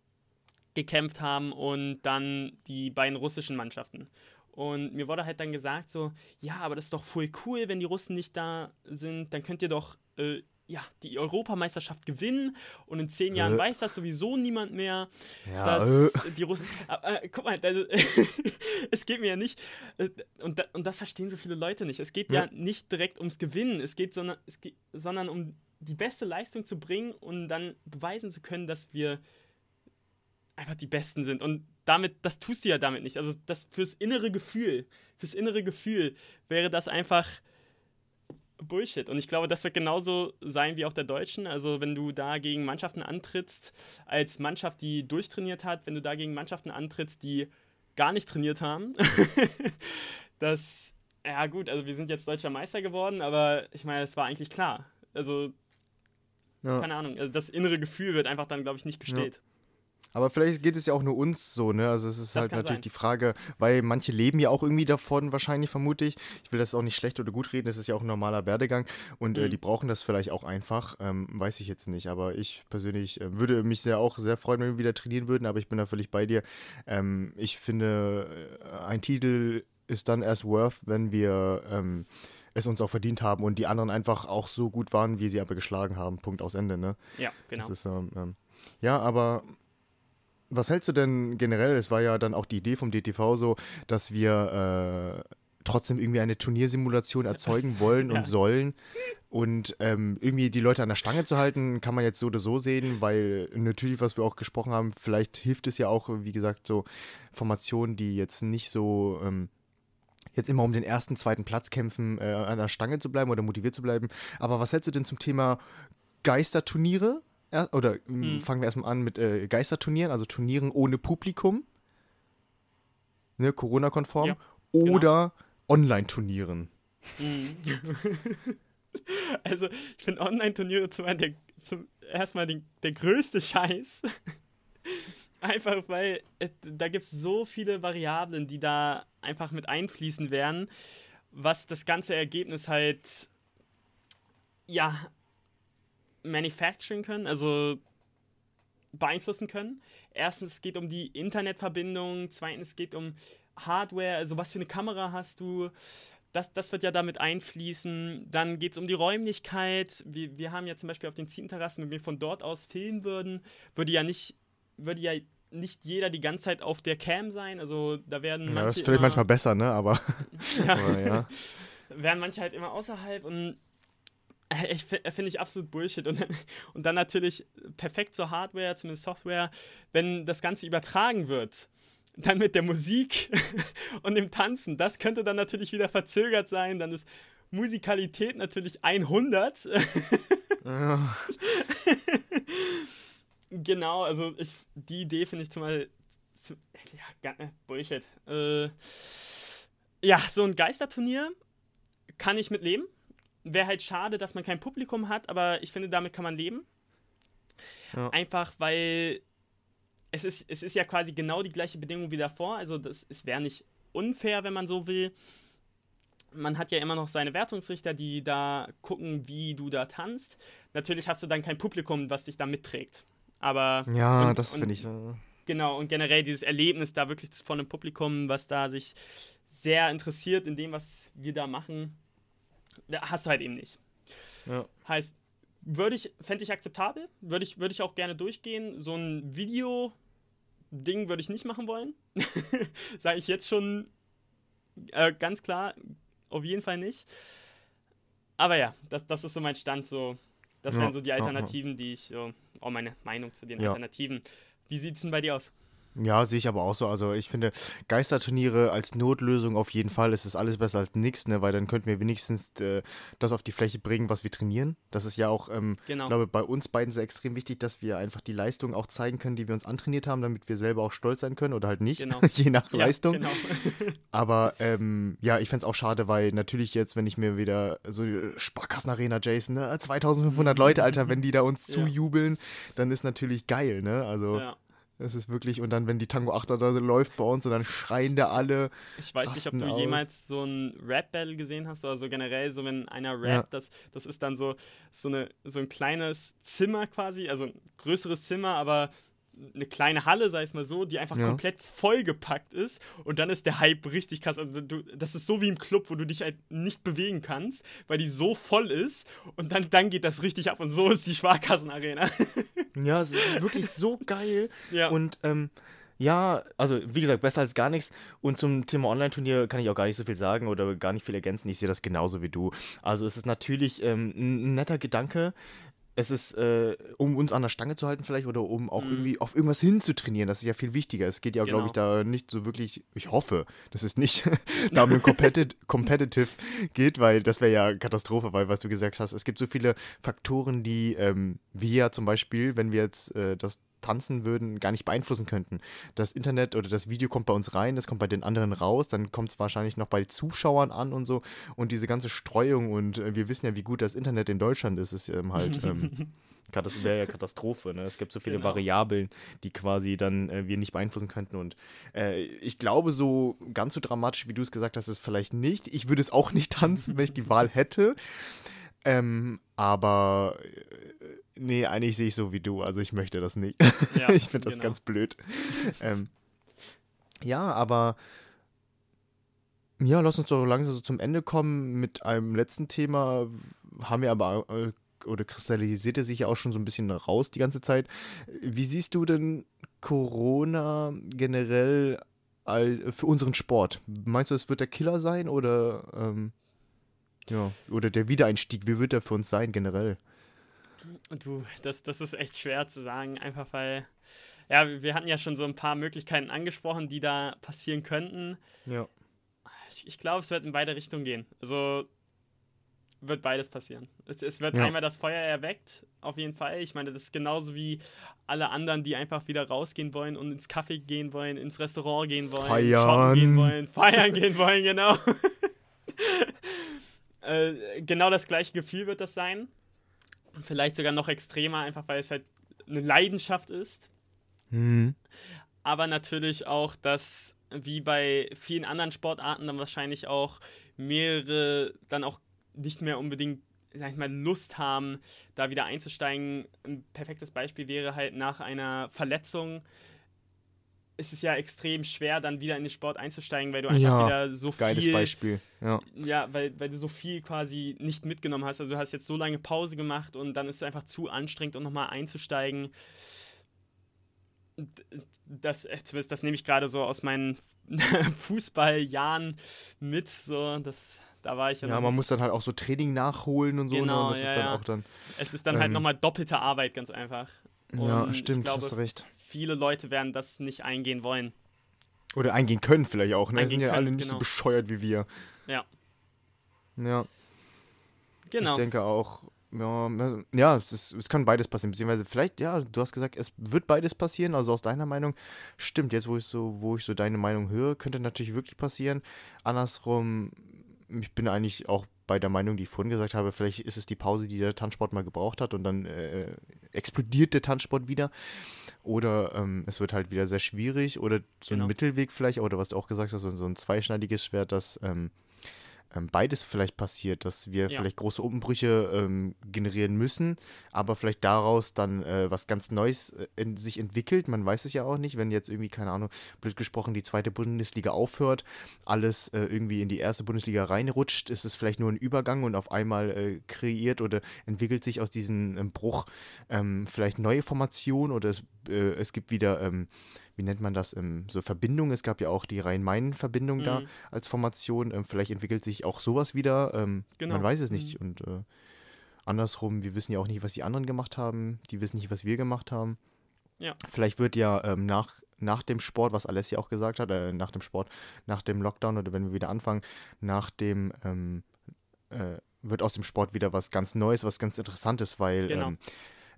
gekämpft haben und dann die beiden russischen Mannschaften. Und mir wurde halt dann gesagt so, ja, aber das ist doch voll cool, wenn die Russen nicht da sind, dann könnt ihr doch äh, ja, die Europameisterschaft gewinnen und in zehn Jahren Äh. weiß das sowieso niemand mehr, ja, dass äh, die Russen. Aber, äh, guck mal, also, [laughs] es geht mir ja nicht, äh, und, und das verstehen so viele Leute nicht. Es geht ja, Ja. nicht direkt ums Gewinnen, es geht, sondern, es geht, sondern um die beste Leistung zu bringen und dann beweisen zu können, dass wir einfach die Besten sind. Und damit, das tust du ja damit nicht. Also das fürs innere Gefühl, fürs innere Gefühl wäre das einfach Bullshit. Und ich glaube, das wird genauso sein wie auf der Deutschen. Also wenn du da gegen Mannschaften antrittst, als Mannschaft, die durchtrainiert hat, wenn du da gegen Mannschaften antrittst, die gar nicht trainiert haben, [laughs] das, ja gut, also wir sind jetzt deutscher Meister geworden, aber ich meine, es war eigentlich klar. Also, ja. keine Ahnung, also das innere Gefühl wird einfach dann, glaube ich, nicht gestillt. Aber vielleicht geht es ja auch nur uns so, ne? Also es ist Das halt natürlich sein. die Frage, weil manche leben ja auch irgendwie davon, wahrscheinlich, vermute ich. Ich will das auch nicht schlecht oder gut reden, das ist ja auch ein normaler Werdegang und äh, Mhm. die brauchen das vielleicht auch einfach. Ähm, weiß ich jetzt nicht. Aber ich persönlich äh, würde mich sehr auch sehr freuen, wenn wir wieder trainieren würden, aber ich bin da völlig bei dir. Ähm, ich finde, äh, ein Titel ist dann erst worth, wenn wir ähm, es uns auch verdient haben und die anderen einfach auch so gut waren, wie sie aber geschlagen haben. Punkt aus Ende, ne? Ja, genau. Ist, ähm, ja, aber was hältst du denn generell? Es war ja dann auch die Idee vom DTV so, dass wir äh, trotzdem irgendwie eine Turniersimulation erzeugen wollen Ja. und sollen. Und ähm, irgendwie die Leute an der Stange zu halten, kann man jetzt so oder so sehen, weil natürlich, was wir auch gesprochen haben, vielleicht hilft es ja auch, wie gesagt, so Formationen, die jetzt nicht so ähm, jetzt immer um den ersten, zweiten Platz kämpfen, äh, an der Stange zu bleiben oder motiviert zu bleiben. Aber was hältst du denn zum Thema Geisterturniere? Oder ähm, Hm. fangen wir erstmal an mit äh, Geisterturnieren, also Turnieren ohne Publikum, ne, Corona-konform, Ja, genau. oder Online-Turnieren. Mhm. [laughs] Also, ich finde Online-Turniere zum, der, zum erstmal den, der größte Scheiß. [laughs] Einfach weil äh, da gibt es so viele Variablen, die da einfach mit einfließen werden, was das ganze Ergebnis halt, ja, manufacturen können, also beeinflussen können. Erstens, es geht um die Internetverbindung, zweitens, es geht um Hardware, also was für eine Kamera hast du, das, das wird ja damit einfließen. Dann geht es um die Räumlichkeit. Wir, wir haben ja zum Beispiel auf den Ziehenterrassen, wenn wir von dort aus filmen würden, würde ja nicht, würde ja nicht jeder die ganze Zeit auf der Cam sein. Also da werden Ja, das ist vielleicht manchmal besser, ne? Aber, [laughs] ja, [laughs] aber ja. werden manche halt immer außerhalb und [laughs] ich fi- finde ich absolut Bullshit. Und, und dann natürlich perfekt zur Hardware, zumindest Software, wenn das Ganze übertragen wird. Dann mit der Musik [laughs] und dem Tanzen. Das könnte dann natürlich wieder verzögert sein. Dann ist Musikalität natürlich 100. Ja. [laughs] genau, also ich, die Idee finde ich zumal. Zu, ja, Bullshit. Äh, ja, so ein Geisterturnier kann ich mit leben. Wäre halt schade, dass man kein Publikum hat, aber ich finde, damit kann man leben. Ja. Einfach weil es ist, es ist ja quasi genau die gleiche Bedingung wie davor. Also das, es wäre nicht unfair, wenn man so will. Man hat ja immer noch seine Wertungsrichter, die da gucken, wie du da tanzt. Natürlich hast du dann kein Publikum, was dich da mitträgt. Aber Ja, Und- das finde ich. Äh, Genau, und generell dieses Erlebnis da wirklich von einem Publikum, was da sich sehr interessiert in dem, was wir da machen, hast du halt eben nicht. ja. Heißt, würde ich, fände ich akzeptabel, würde ich, würde ich auch gerne durchgehen. So ein Video-Ding würde ich nicht machen wollen. [laughs] Sage ich jetzt schon äh, ganz klar, auf jeden Fall nicht. Aber ja, das, das ist so mein Stand. So, das Ja, wären so die ja, ja. Alternativen, die ich, so, auch meine Meinung zu den. Alternativen. Wie sieht es denn bei dir aus? Ja, sehe ich aber auch so. Also ich finde, Geisterturniere als Notlösung auf jeden Fall ist es alles besser als nichts, ne? weil dann könnten wir wenigstens äh, das auf die Fläche bringen, was wir trainieren. Das ist ja auch, ähm, Genau. ich glaube, bei uns beiden sehr extrem wichtig, dass wir einfach die Leistung auch zeigen können, die wir uns antrainiert haben, damit wir selber auch stolz sein können oder halt nicht, Genau. [laughs] je nach Ja, Leistung. Genau. [laughs] Aber ähm, ja, ich fände es auch schade, weil natürlich jetzt, wenn ich mir wieder so die Sparkassenarena, Jason, ne, 2500 Leute, Alter, wenn die da uns Ja. zujubeln, dann ist natürlich geil, ne? Also ja. Es ist wirklich, und dann, wenn die Tango 8 da läuft bei uns und dann schreien da alle. Ich weiß nicht, ob du aus. jemals so ein Rap-Battle gesehen hast oder so generell, so wenn einer rappt, Ja. das, das ist dann so, so, eine, so ein kleines Zimmer quasi, also ein größeres Zimmer, aber eine kleine Halle, sag ich mal so, die einfach Ja. komplett vollgepackt ist und dann ist der Hype richtig krass. Also du, das ist so wie im Club, wo du dich halt nicht bewegen kannst, weil die so voll ist und dann, dann geht das richtig ab und so ist die Sparkassenarena. [laughs] Ja, es ist wirklich so geil. ja. Und ähm, ja, also wie gesagt, besser als gar nichts. Und zum Thema Online-Turnier kann ich auch gar nicht so viel sagen oder gar nicht viel ergänzen. Ich sehe das genauso wie du. Also es ist natürlich ähm, ein netter Gedanke. Es ist, äh, um uns an der Stange zu halten vielleicht oder um auch Mhm. irgendwie auf irgendwas hinzutrainieren. Das ist ja viel wichtiger. Es geht ja, glaube ich, Genau. da nicht so wirklich, ich hoffe, dass es nicht [laughs] da um ein Competi Competitive geht, weil das wäre ja Katastrophe, weil, was du gesagt hast, es gibt so viele Faktoren, die ähm, wir ja zum Beispiel, wenn wir jetzt äh, das tanzen würden, gar nicht beeinflussen könnten. Das Internet oder das Video kommt bei uns rein, das kommt bei den anderen raus, dann kommt es wahrscheinlich noch bei Zuschauern an und so. Und diese ganze Streuung und äh, wir wissen ja, wie gut das Internet in Deutschland ist, ist ähm, halt. Ähm, [laughs] das wäre ja Katastrophe. Ne? Es gibt so viele Genau. Variablen, die quasi dann äh, wir nicht beeinflussen könnten. Und äh, ich glaube, so ganz so dramatisch, wie du es gesagt hast, ist es vielleicht nicht. Ich würde es auch nicht [laughs] tanzen, wenn ich die Wahl hätte. Ähm, aber äh, nee, eigentlich sehe ich so wie du. Also ich möchte das nicht. [laughs] Ja, [laughs] ich finde das genau. ganz blöd. [laughs] ähm, ja, aber ja, lass uns doch langsam so zum Ende kommen mit einem letzten Thema. Haben wir aber äh, oder kristallisierte sich ja auch schon so ein bisschen raus die ganze Zeit. Wie siehst du denn Corona generell all, für unseren Sport? Meinst du, es wird der Killer sein oder ähm, ja, oder der Wiedereinstieg? Wie wird der für uns sein generell? Und du, das, das ist echt schwer zu sagen, einfach weil, ja, wir hatten ja schon so ein paar Möglichkeiten angesprochen, die da passieren könnten. Ja. Ich, ich glaube, es wird in beide Richtungen gehen. Also wird beides passieren. Es, es wird Ja. einmal das Feuer erweckt, auf jeden Fall. Ich meine, das ist genauso wie alle anderen, die einfach wieder rausgehen wollen und ins Café gehen wollen, ins Restaurant gehen wollen, Feiern. gehen wollen, feiern gehen wollen, genau. [laughs] äh, genau das gleiche Gefühl wird das sein. Vielleicht sogar noch extremer, einfach weil es halt eine Leidenschaft ist Mhm. aber natürlich auch, dass wie bei vielen anderen Sportarten dann wahrscheinlich auch mehrere dann auch nicht mehr unbedingt, sag ich mal, Lust haben, da wieder einzusteigen. Ein perfektes Beispiel wäre halt nach einer Verletzung. Ist Es ja extrem schwer, dann wieder in den Sport einzusteigen, weil du einfach Ja, wieder so Geiles viel Beispiel. Ja. ja, weil, weil du so viel quasi nicht mitgenommen hast. Also du hast jetzt so lange Pause gemacht und dann ist es einfach zu anstrengend, um nochmal einzusteigen. Das, äh, das nehme ich gerade so aus meinen [laughs] Fußballjahren mit. So, das, da war ich ja, Ja, man muss dann halt auch so Training nachholen und so. ne? Genau, und das ja, ist dann ja. auch dann. Es ist dann halt ähm, nochmal doppelte Arbeit, ganz einfach. Ja, Und ich stimmt, glaube, hast recht. Viele Leute werden das nicht eingehen wollen. Oder eingehen können vielleicht auch. Ne? Die sind Eingehen ja alle können, nicht so genau. bescheuert wie wir. Ja. Ja, Genau. ich denke auch. Ja, ja es, ist, es kann beides passieren. Beziehungsweise vielleicht, ja, du hast gesagt, es wird beides passieren. Also aus deiner Meinung, stimmt, jetzt wo ich so, wo ich so deine Meinung höre, könnte natürlich wirklich passieren. Andersrum, ich bin eigentlich auch bei der Meinung, die ich vorhin gesagt habe, vielleicht ist es die Pause, die der Tanzsport mal gebraucht hat und dann äh, explodiert der Tanzsport wieder. Oder ähm, es wird halt wieder sehr schwierig oder so Genau. ein Mittelweg vielleicht, oder was du auch gesagt hast, so, so ein zweischneidiges Schwert, dass ähm, ähm, beides vielleicht passiert, dass wir Ja. vielleicht große Umbrüche ähm, generieren müssen, aber vielleicht daraus dann äh, was ganz Neues äh, in sich entwickelt. Man weiß es ja auch nicht, wenn jetzt irgendwie, keine Ahnung, blöd gesprochen, die zweite Bundesliga aufhört, alles äh, irgendwie in die erste Bundesliga reinrutscht, ist es vielleicht nur ein Übergang und auf einmal äh, kreiert oder entwickelt sich aus diesem ähm, Bruch ähm, vielleicht neue Formationen oder es, äh, es gibt wieder, ähm, wie nennt man das, ähm, so Verbindungen. Es gab ja auch die Rhein-Main-Verbindung da Mhm. als Formation. Ähm, vielleicht entwickelt sich auch sowas wieder. Ähm, Genau. Man weiß es nicht. Und äh, andersrum, wir wissen ja auch nicht, was die anderen gemacht haben. Die wissen nicht, was wir gemacht haben. Ja. Vielleicht wird ja ähm, nach, nach dem Sport, was Alessia auch gesagt hat, äh, nach dem Sport, nach dem Lockdown oder wenn wir wieder anfangen, nach dem ähm, äh, wird aus dem Sport wieder was ganz Neues, was ganz Interessantes, weil Genau. ähm,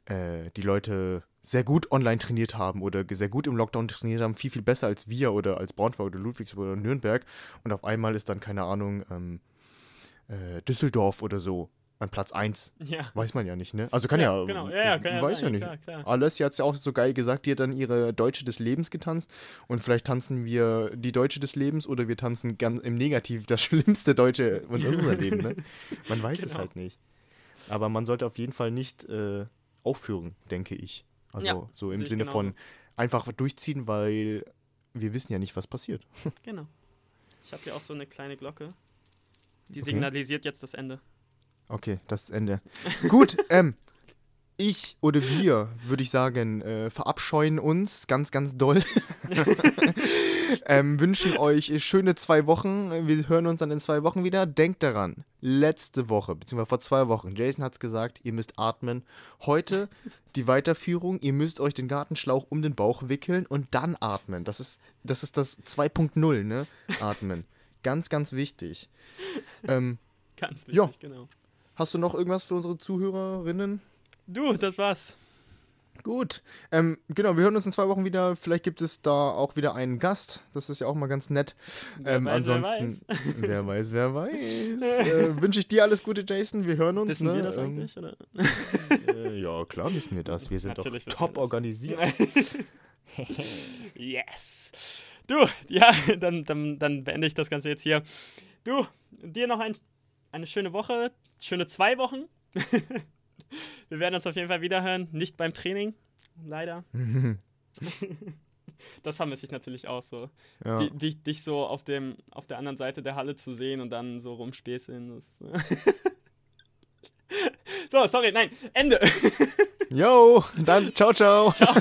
äh, die Leute sehr gut online trainiert haben oder sehr gut im Lockdown trainiert haben, viel, viel besser als wir oder als Braunschweig oder Ludwigsburg oder Nürnberg. Und auf einmal ist dann, keine Ahnung, ähm, äh, Düsseldorf oder so an Platz 1. Ja. Weiß man ja nicht, ne? Also kann ja, Genau, ja, ja, kann ja weiß sein, ja nicht. klar, klar. Alessia hat es ja auch so geil gesagt, die hat dann ihre Deutsche des Lebens getanzt und vielleicht tanzen wir die Deutsche des Lebens oder wir tanzen ganz im Negativ das [laughs] schlimmste Deutsche in unserem [laughs] Leben, ne? Man weiß es Genau. halt nicht. Aber man sollte auf jeden Fall nicht äh, aufhören, denke ich. Also Ja, so im Sinne von genauso. einfach durchziehen, weil wir wissen ja nicht, was passiert. [laughs] Genau. Ich habe hier auch so eine kleine Glocke. Die Okay. signalisiert jetzt das Ende. Okay, das Ende. Gut, [laughs] ähm, ich oder wir, würde ich sagen, äh, verabscheuen uns ganz, ganz doll. [laughs] ähm, wünschen euch schöne zwei Wochen. Wir hören uns dann in zwei Wochen wieder. Denkt daran, letzte Woche, beziehungsweise vor zwei Wochen, Jason hat es gesagt, ihr müsst atmen. Heute die Weiterführung, ihr müsst euch den Gartenschlauch um den Bauch wickeln und dann atmen. Das ist das, ist das 2.0, ne? Atmen. Ganz, ganz wichtig. Ähm, Ganz wichtig, Ja. genau. Hast du noch irgendwas für unsere Zuhörerinnen? Du, das war's. Gut. Ähm, genau, wir hören uns in zwei Wochen wieder. Vielleicht gibt es da auch wieder einen Gast. Das ist ja auch mal ganz nett. Wer Ähm, weiß, wer ansonsten, [laughs] wer weiß, wer weiß. [laughs] äh, Wünsche ich dir alles Gute, Jason. Wir hören uns. Wissen ne? wir das Ähm, eigentlich? Oder? Äh, ja, klar wissen wir das. Wir sind Natürlich doch top organisiert. [laughs] yes. Du, ja, dann, dann, dann beende ich das Ganze jetzt hier. Du, dir noch ein, eine schöne Woche, schöne zwei Wochen. [laughs] Wir werden uns auf jeden Fall wiederhören. Nicht beim Training, leider. [laughs] Das vermisse ich natürlich auch so. ja. Die, dich, dich so auf, dem, auf der anderen Seite der Halle zu sehen und dann so rumspäßeln. [laughs] So, sorry, nein, Ende. Yo, dann ciao, ciao. Ciao.